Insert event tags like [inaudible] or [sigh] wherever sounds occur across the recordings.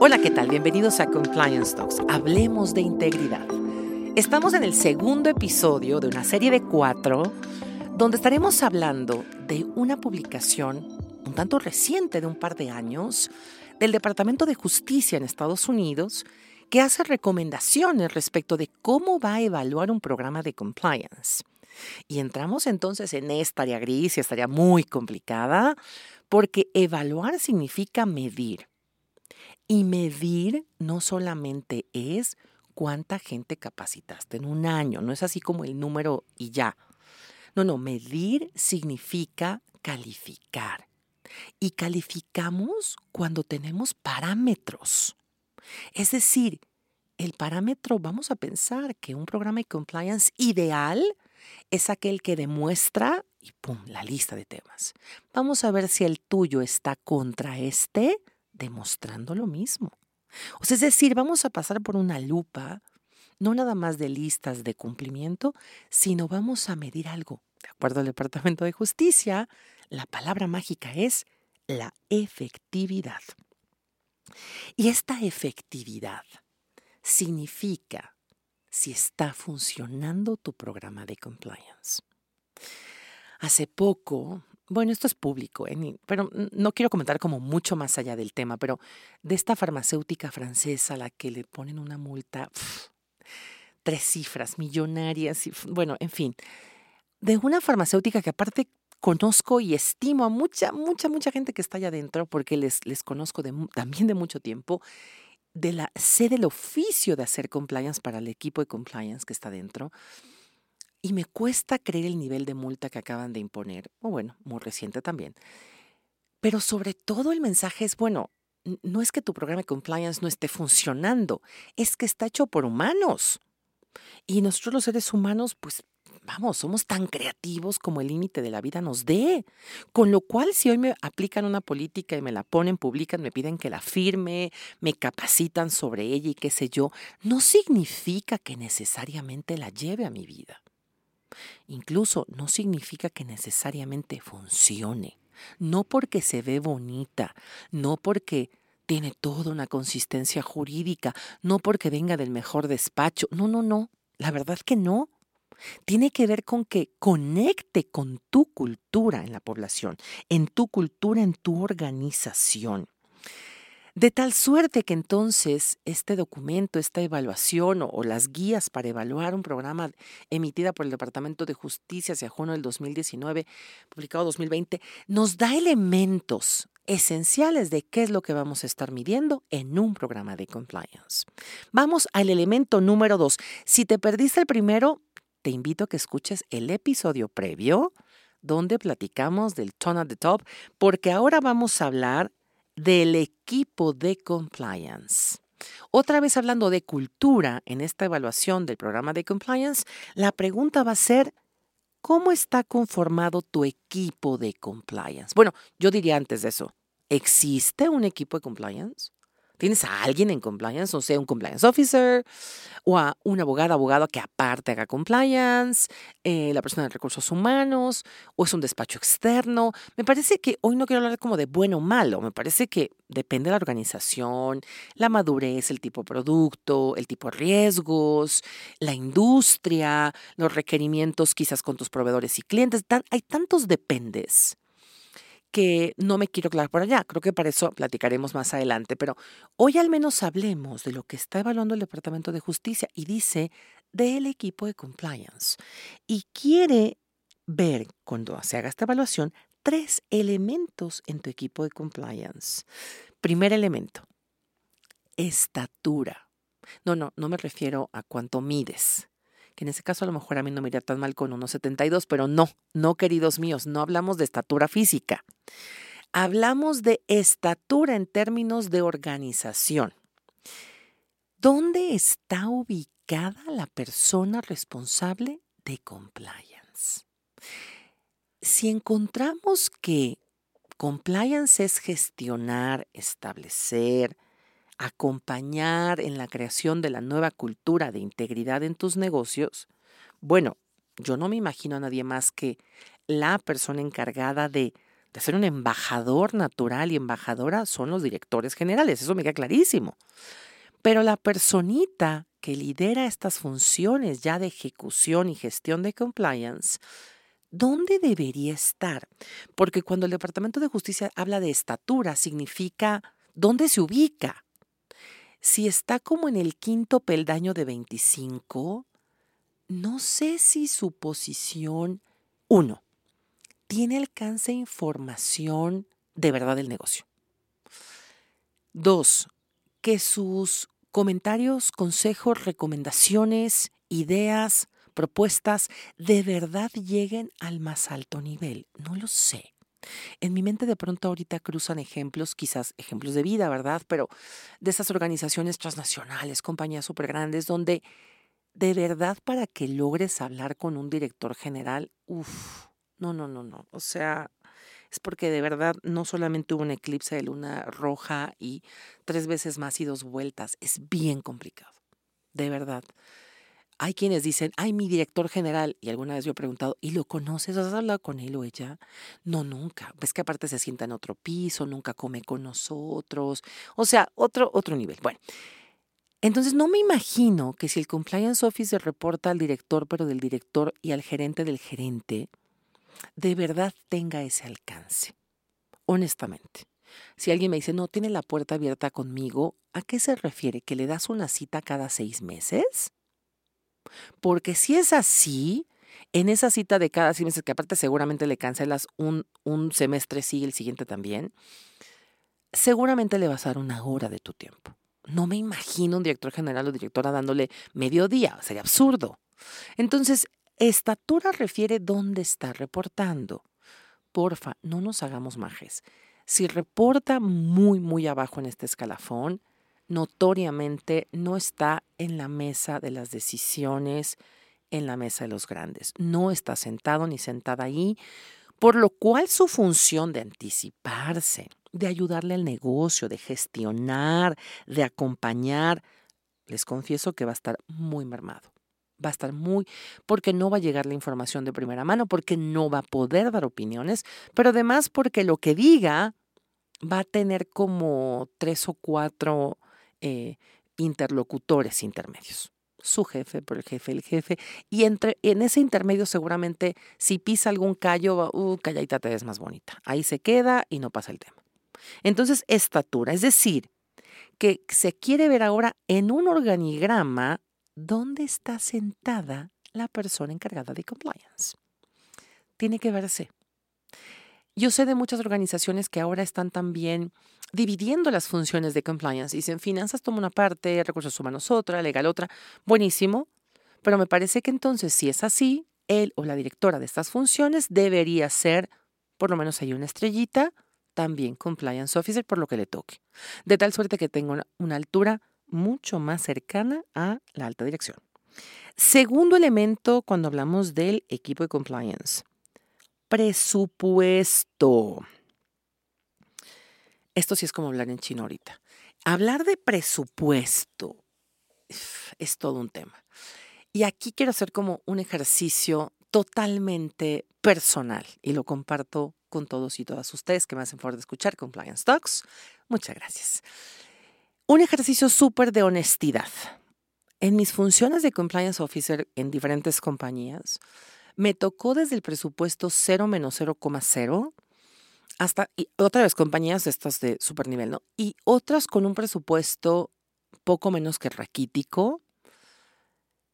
Hola, ¿qué tal? Bienvenidos a Compliance Talks. Hablemos de integridad. Estamos en el segundo episodio de una serie de cuatro donde estaremos hablando de una publicación un tanto reciente de un par de años del Departamento de Justicia en Estados Unidos que hace recomendaciones respecto de cómo va a evaluar un programa de compliance. Y entramos entonces en esta área gris y estaría muy complicada porque evaluar significa medir. Y medir no solamente es cuánta gente capacitaste en un año, no es así como el número y ya. No, no, medir significa calificar. Y calificamos cuando tenemos parámetros. Es decir, el parámetro, vamos a pensar que un programa de compliance ideal es aquel que demuestra y pum, la lista de temas. Vamos a ver si el tuyo está contra este, demostrando lo mismo. O sea, es decir, vamos a pasar por una lupa, no nada más de listas de cumplimiento, sino vamos a medir algo. De acuerdo al Departamento de Justicia, la palabra mágica es la efectividad. Y esta efectividad significa si está funcionando tu programa de compliance. Hace poco, bueno, esto es público, ¿eh? pero no quiero comentar como mucho más allá del tema, pero de esta farmacéutica francesa a la que le ponen una multa, tres cifras millonarias, y, bueno, en fin, de una farmacéutica que aparte conozco y estimo a mucha, mucha, mucha gente que está allá adentro, porque les, les conozco también de mucho tiempo, de la, sé del oficio de hacer compliance para el equipo de compliance que está dentro. Y me cuesta creer el nivel de multa que acaban de imponer, o bueno, muy reciente también. Pero sobre todo el mensaje es, bueno, no es que tu programa de compliance no esté funcionando, es que está hecho por humanos. Y nosotros los seres humanos, pues vamos, somos tan creativos como el límite de la vida nos dé. Con lo cual, si hoy me aplican una política y me la ponen, publican, me piden que la firme, me capacitan sobre ella y qué sé yo, no significa que necesariamente la lleve a mi vida. Incluso no significa que necesariamente funcione. No porque se ve bonita, no porque tiene toda una consistencia jurídica, no porque venga del mejor despacho. No, no, no. La verdad que no tiene que ver con que conecte con tu cultura en la población, en tu cultura, en tu organización. De tal suerte que entonces este documento, esta evaluación o, las guías para evaluar un programa emitida por el Departamento de Justicia hacia junio del 2019, publicado 2020, nos da elementos esenciales de qué es lo que vamos a estar midiendo en un programa de compliance. Vamos al elemento número dos. Si te perdiste el primero, te invito a que escuches el episodio previo donde platicamos del tone at the top, porque ahora vamos a hablar del equipo de compliance. Otra vez hablando de cultura en esta evaluación del programa de compliance, la pregunta va a ser, ¿cómo está conformado tu equipo de compliance? Bueno, yo diría antes de eso, ¿existe un equipo de compliance? Tienes a alguien en compliance, o sea, un compliance officer o a una abogada, abogado que aparte haga compliance, eh, la persona de recursos humanos, o es un despacho externo. Me parece que hoy no quiero hablar como de bueno o malo, me parece que depende de la organización, la madurez, el tipo de producto, el tipo de riesgos, la industria, los requerimientos quizás con tus proveedores y clientes. Hay tantos dependes que no me quiero aclarar por allá. Creo que para eso platicaremos más adelante, pero hoy al menos hablemos de lo que está evaluando el Departamento de Justicia y dice del equipo de compliance. Y quiere ver, cuando se haga esta evaluación, tres elementos en tu equipo de compliance. Primer elemento, estatura. No, no, no me refiero a cuánto mides que en ese caso a lo mejor a mí no me iría tan mal con 1,72, pero no, no, queridos míos, no hablamos de estatura física. Hablamos de estatura en términos de organización. ¿Dónde está ubicada la persona responsable de compliance? Si encontramos que compliance es gestionar, establecer, acompañar en la creación de la nueva cultura de integridad en tus negocios, bueno, yo no me imagino a nadie más que la persona encargada de de ser un embajador natural y embajadora son los directores generales, eso me queda clarísimo. Pero la personita que lidera estas funciones ya de ejecución y gestión de compliance, ¿dónde debería estar? Porque cuando el Departamento de Justicia habla de estatura, significa dónde se ubica. Si está como en el quinto peldaño de 25, no sé si su posición, uno, tiene alcance información de verdad del negocio. Dos, que sus comentarios, consejos, recomendaciones, ideas, propuestas de verdad lleguen al más alto nivel. No lo sé. En mi mente de pronto ahorita cruzan ejemplos, quizás ejemplos de vida, ¿verdad? Pero de esas organizaciones transnacionales, compañías súper grandes, donde de verdad para que logres hablar con un director general, uff, no, no, no, no. O sea, es porque de verdad no solamente hubo un eclipse de luna roja y tres veces más y dos vueltas. Es bien complicado. De verdad. Hay quienes dicen, ay, mi director general, y alguna vez yo he preguntado, ¿y lo conoces? ¿Has hablado con él o ella? No, nunca. Ves que aparte se sienta en otro piso, nunca come con nosotros. O sea, otro, otro nivel. Bueno, entonces no me imagino que si el compliance officer reporta al director, pero del director y al gerente del gerente, de verdad tenga ese alcance. Honestamente. Si alguien me dice, no, tiene la puerta abierta conmigo, ¿a qué se refiere? ¿Que le das una cita cada seis meses? Porque si es así, en esa cita de cada seis meses, que aparte seguramente le cancelas un, semestre sí el siguiente también, seguramente le vas a dar una hora de tu tiempo. No me imagino un director general o directora dándole medio día, sería absurdo. Entonces, Estatura refiere dónde está reportando. Porfa, no nos hagamos majes. Si reporta muy, muy abajo en este escalafón, notoriamente no está en la mesa de las decisiones, en la mesa de los grandes. No está sentado ni sentada ahí, por lo cual su función de anticiparse, de ayudarle al negocio, de gestionar, de acompañar, les confieso que va a estar muy mermado va a estar muy, porque no va a llegar la información de primera mano, porque no va a poder dar opiniones, pero además porque lo que diga va a tener como tres o cuatro eh, interlocutores intermedios. Su jefe, por el jefe, el jefe. Y entre, en ese intermedio seguramente si pisa algún callo, uh, calladita te ves más bonita. Ahí se queda y no pasa el tema. Entonces, estatura, es decir, que se quiere ver ahora en un organigrama dónde está sentada la persona encargada de compliance. Tiene que verse. Yo sé de muchas organizaciones que ahora están también dividiendo las funciones de compliance. Dicen, finanzas toma una parte, recursos humanos otra, legal otra. Buenísimo. Pero me parece que entonces, si es así, él o la directora de estas funciones debería ser, por lo menos hay una estrellita, también compliance officer por lo que le toque. De tal suerte que tenga una, altura mucho más cercana a la alta dirección. Segundo elemento cuando hablamos del equipo de compliance, presupuesto. Esto sí es como hablar en chino ahorita. Hablar de presupuesto es todo un tema. Y aquí quiero hacer como un ejercicio totalmente personal y lo comparto con todos y todas ustedes que me hacen favor de escuchar Compliance Talks. Muchas gracias. Un ejercicio súper de honestidad. En mis funciones de compliance officer en diferentes compañías, me tocó desde el presupuesto 0 menos 0,0 hasta, y otra vez, compañías estas de super nivel, ¿no? Y otras con un presupuesto poco menos que raquítico.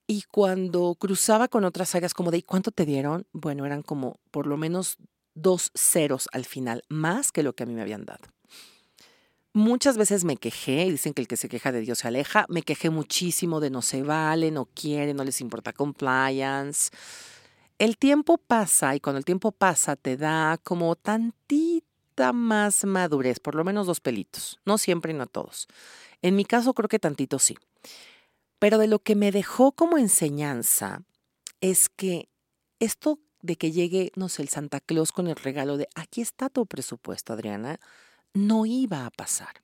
Y cuando cruzaba con otras áreas como de, ¿y cuánto te dieron? Bueno, eran como por lo menos dos ceros al final, más que lo que a mí me habían dado. Muchas veces me quejé, dicen que el que se queja de Dios se aleja, me quejé muchísimo de no se vale, no quiere, no les importa compliance. El tiempo pasa y cuando el tiempo pasa te da como tantita más madurez, por lo menos dos pelitos, no siempre y no todos. En mi caso creo que tantito sí. Pero de lo que me dejó como enseñanza es que esto de que llegue, no sé, el Santa Claus con el regalo de aquí está tu presupuesto, Adriana, no iba a pasar.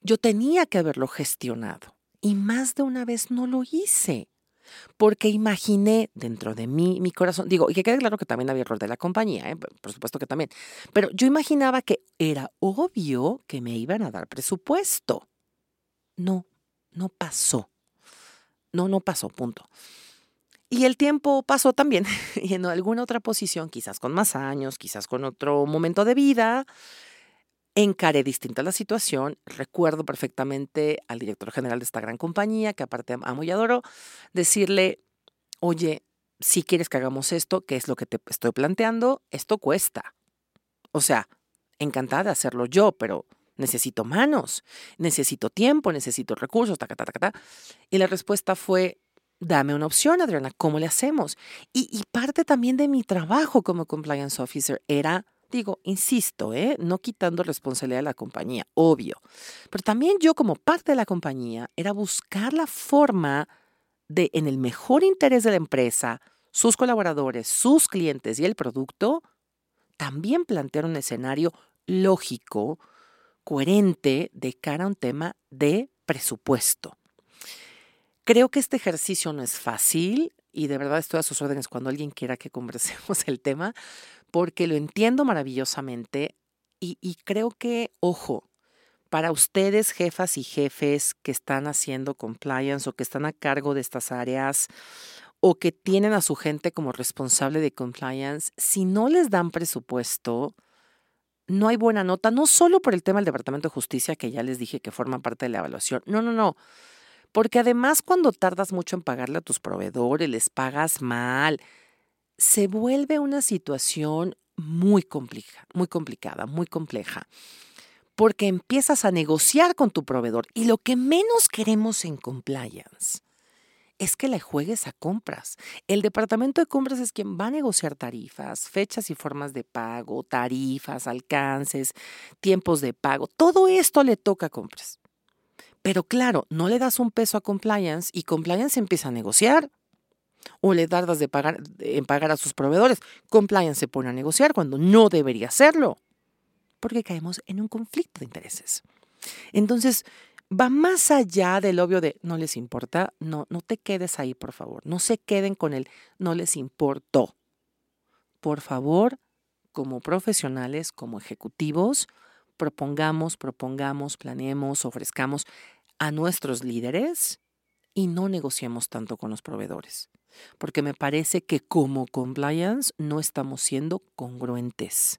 Yo tenía que haberlo gestionado y más de una vez no lo hice. Porque imaginé dentro de mí, mi corazón, digo, y que quede claro que también había error de la compañía, ¿eh? por supuesto que también, pero yo imaginaba que era obvio que me iban a dar presupuesto. No, no pasó. No, no pasó, punto. Y el tiempo pasó también, [laughs] y en alguna otra posición, quizás con más años, quizás con otro momento de vida, encaré distinta la situación. Recuerdo perfectamente al director general de esta gran compañía, que aparte amo y adoro, decirle, oye, si quieres que hagamos esto, ¿qué es lo que te estoy planteando? Esto cuesta. O sea, encantada de hacerlo yo, pero necesito manos, necesito tiempo, necesito recursos, ta, ta, ta. Y la respuesta fue, dame una opción, Adriana, ¿cómo le hacemos? Y, parte también de mi trabajo como compliance officer era, digo, insisto, ¿eh? no quitando responsabilidad de la compañía, obvio, pero también yo como parte de la compañía era buscar la forma de, en el mejor interés de la empresa, sus colaboradores, sus clientes y el producto, también plantear un escenario lógico, coherente de cara a un tema de presupuesto. Creo que este ejercicio no es fácil y de verdad estoy a sus órdenes cuando alguien quiera que conversemos [laughs] el tema, porque lo entiendo maravillosamente y, creo que, ojo, para ustedes, jefas y jefes que están haciendo compliance o que están a cargo de estas áreas o que tienen a su gente como responsable de compliance, si no les dan presupuesto, no hay buena nota, no solo por el tema del Departamento de Justicia, que ya les dije que forma parte de la evaluación, no, no, no, porque además cuando tardas mucho en pagarle a tus proveedores, les pagas mal, se vuelve una situación muy, complica, muy complicada, muy compleja. Porque empiezas a negociar con tu proveedor y lo que menos queremos en compliance es que le juegues a compras. El departamento de compras es quien va a negociar tarifas, fechas y formas de pago, tarifas, alcances, tiempos de pago. Todo esto le toca a compras. Pero claro, no le das un peso a compliance y compliance empieza a negociar. O le tardas de pagar, en pagar a sus proveedores. Compliance se pone a negociar cuando no debería hacerlo. Porque caemos en un conflicto de intereses. Entonces, va más allá del obvio de no les importa. No, no te quedes ahí, por favor. No se queden con el no les importó. Por favor, como profesionales, como ejecutivos, propongamos, propongamos, planeemos, ofrezcamos a nuestros líderes y no negociemos tanto con los proveedores, porque me parece que como compliance no estamos siendo congruentes.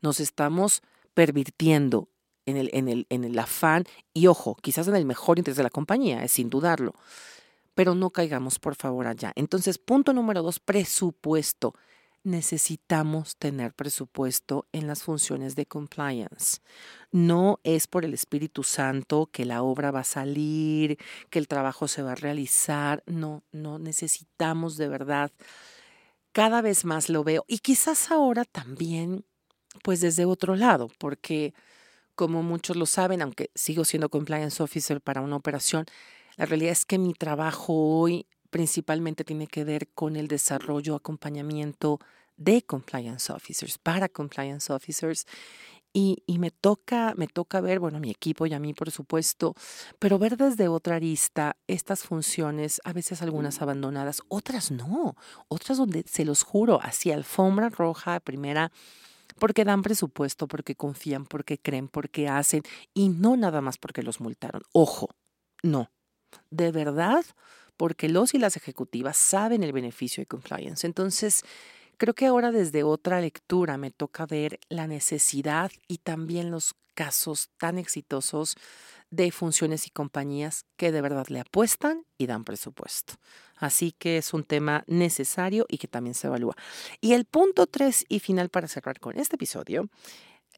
Nos estamos pervirtiendo en el, en el, en el afán y ojo, quizás en el mejor interés de la compañía, es sin dudarlo, pero no caigamos por favor allá. Entonces, punto número dos, presupuesto necesitamos tener presupuesto en las funciones de compliance. No es por el Espíritu Santo que la obra va a salir, que el trabajo se va a realizar. No, no necesitamos de verdad. Cada vez más lo veo. Y quizás ahora también, pues desde otro lado, porque como muchos lo saben, aunque sigo siendo compliance officer para una operación, la realidad es que mi trabajo hoy principalmente tiene que ver con el desarrollo, acompañamiento de compliance officers, para compliance officers. Y, y, me toca, me toca ver, bueno, a mi equipo y a mí, por supuesto, pero ver desde otra arista estas funciones, a veces algunas abandonadas, otras no, otras donde se los juro, hacia alfombra roja, primera, porque dan presupuesto, porque confían, porque creen, porque hacen, y no nada más porque los multaron. Ojo, no, de verdad, porque los y las ejecutivas saben el beneficio de compliance. Entonces, creo que ahora desde otra lectura me toca ver la necesidad y también los casos tan exitosos de funciones y compañías que de verdad le apuestan y dan presupuesto. Así que es un tema necesario y que también se evalúa. Y el punto tres y final para cerrar con este episodio,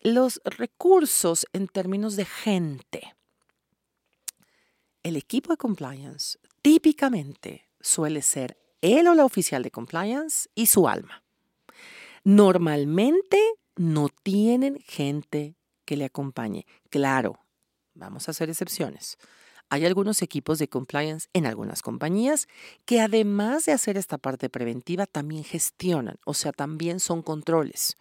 los recursos en términos de gente. El equipo de compliance típicamente suele ser él o la oficial de compliance y su alma. Normalmente no tienen gente que le acompañe. Claro, vamos a hacer excepciones. Hay algunos equipos de compliance en algunas compañías que además de hacer esta parte preventiva también gestionan, o sea, también son controles.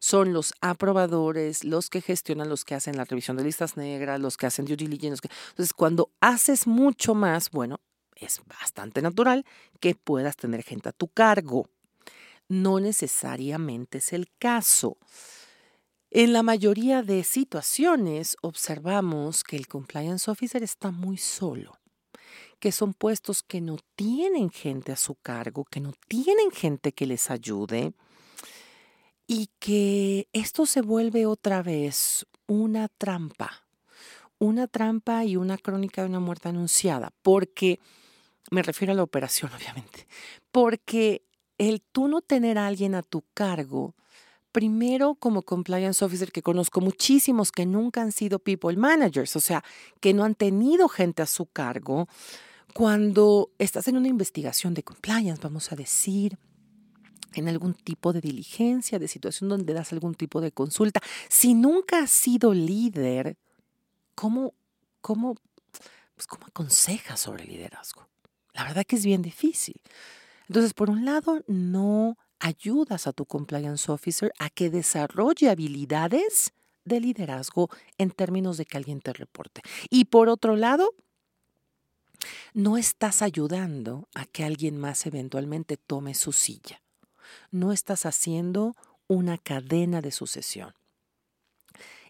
Son los aprobadores, los que gestionan, los que hacen la revisión de listas negras, los que hacen due diligence. Entonces, cuando haces mucho más, bueno, es bastante natural que puedas tener gente a tu cargo. No necesariamente es el caso. En la mayoría de situaciones observamos que el compliance officer está muy solo, que son puestos que no tienen gente a su cargo, que no tienen gente que les ayude y que esto se vuelve otra vez una trampa, una trampa y una crónica de una muerte anunciada, porque me refiero a la operación, obviamente, porque el tú no tener a alguien a tu cargo, primero como compliance officer que conozco muchísimos que nunca han sido people managers, o sea, que no han tenido gente a su cargo, cuando estás en una investigación de compliance, vamos a decir, en algún tipo de diligencia, de situación donde das algún tipo de consulta, si nunca has sido líder, ¿cómo, cómo, pues, cómo aconsejas sobre liderazgo? La verdad que es bien difícil. Entonces, por un lado, no ayudas a tu compliance officer a que desarrolle habilidades de liderazgo en términos de que alguien te reporte. Y por otro lado, no estás ayudando a que alguien más eventualmente tome su silla. No estás haciendo una cadena de sucesión.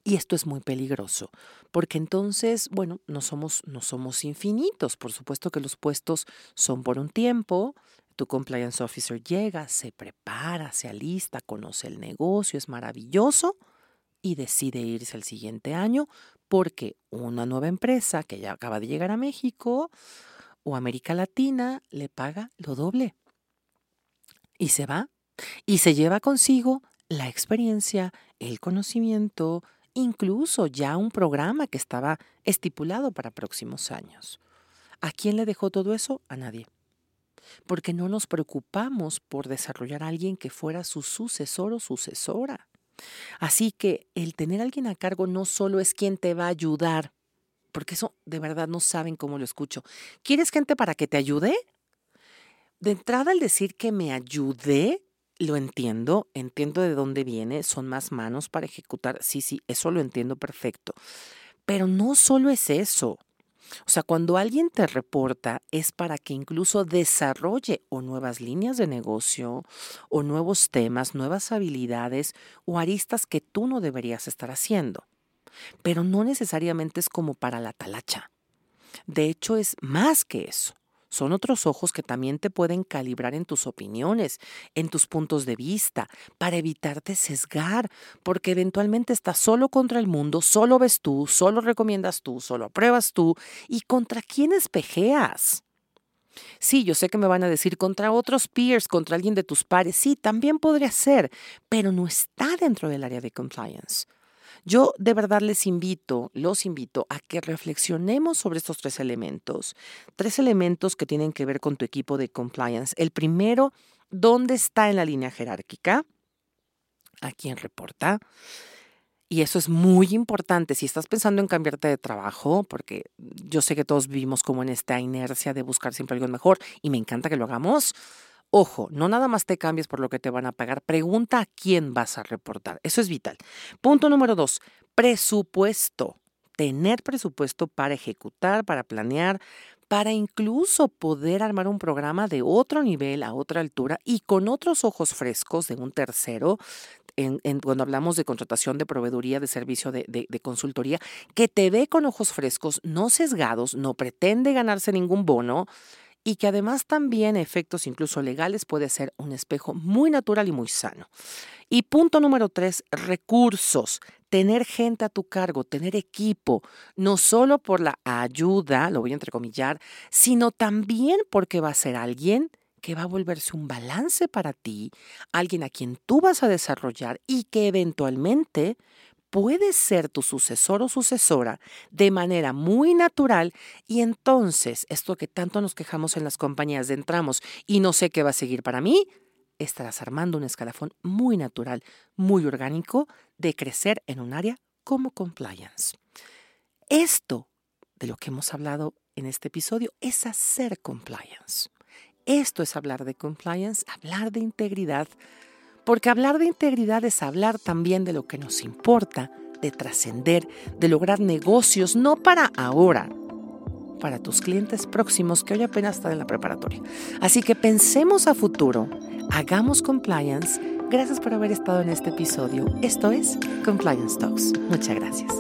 Y esto es muy peligroso, porque entonces, bueno, no somos, no somos infinitos. Por supuesto que los puestos son por un tiempo, tu compliance officer llega, se prepara, se alista, conoce el negocio, es maravilloso y decide irse el siguiente año porque una nueva empresa que ya acaba de llegar a México o América Latina le paga lo doble. Y se va y se lleva consigo la experiencia, el conocimiento, incluso ya un programa que estaba estipulado para próximos años. ¿A quién le dejó todo eso? A nadie porque no nos preocupamos por desarrollar a alguien que fuera su sucesor o sucesora. Así que el tener a alguien a cargo no solo es quien te va a ayudar, porque eso de verdad no saben cómo lo escucho. ¿Quieres gente para que te ayude? De entrada, al decir que me ayude, lo entiendo, entiendo de dónde viene, son más manos para ejecutar, sí, sí, eso lo entiendo perfecto. Pero no solo es eso. O sea, cuando alguien te reporta es para que incluso desarrolle o nuevas líneas de negocio o nuevos temas, nuevas habilidades o aristas que tú no deberías estar haciendo. Pero no necesariamente es como para la talacha. De hecho, es más que eso. Son otros ojos que también te pueden calibrar en tus opiniones, en tus puntos de vista, para evitarte sesgar, porque eventualmente estás solo contra el mundo, solo ves tú, solo recomiendas tú, solo apruebas tú, y contra quién espejeas. Sí, yo sé que me van a decir contra otros peers, contra alguien de tus pares. Sí, también podría ser, pero no está dentro del área de compliance. Yo de verdad les invito, los invito a que reflexionemos sobre estos tres elementos. Tres elementos que tienen que ver con tu equipo de compliance. El primero, ¿dónde está en la línea jerárquica? ¿A quién reporta? Y eso es muy importante. Si estás pensando en cambiarte de trabajo, porque yo sé que todos vivimos como en esta inercia de buscar siempre algo mejor y me encanta que lo hagamos, Ojo, no nada más te cambies por lo que te van a pagar, pregunta a quién vas a reportar. Eso es vital. Punto número dos, presupuesto. Tener presupuesto para ejecutar, para planear, para incluso poder armar un programa de otro nivel, a otra altura y con otros ojos frescos de un tercero, cuando hablamos de contratación de proveeduría de servicio de, de, consultoría, que te ve con ojos frescos, no sesgados, no pretende ganarse ningún bono, y que además también efectos incluso legales puede ser un espejo muy natural y muy sano. Y punto número tres, recursos. Tener gente a tu cargo, tener equipo, no solo por la ayuda, lo voy a entrecomillar, sino también porque va a ser alguien que va a volverse un balance para ti, alguien a quien tú vas a desarrollar y que eventualmente puede ser tu sucesor o sucesora de manera muy natural y entonces esto que tanto nos quejamos en las compañías de entramos y no sé qué va a seguir para mí, estarás armando un escalafón muy natural, muy orgánico de crecer en un área como compliance. Esto de lo que hemos hablado en este episodio es hacer compliance. Esto es hablar de compliance, hablar de integridad, porque hablar de integridad es hablar también de lo que nos importa, de trascender, de lograr negocios, no para ahora, para tus clientes próximos que hoy apenas están en la preparatoria. Así que pensemos a futuro, hagamos compliance. Gracias por haber estado en este episodio. Esto es Compliance Talks. Muchas gracias.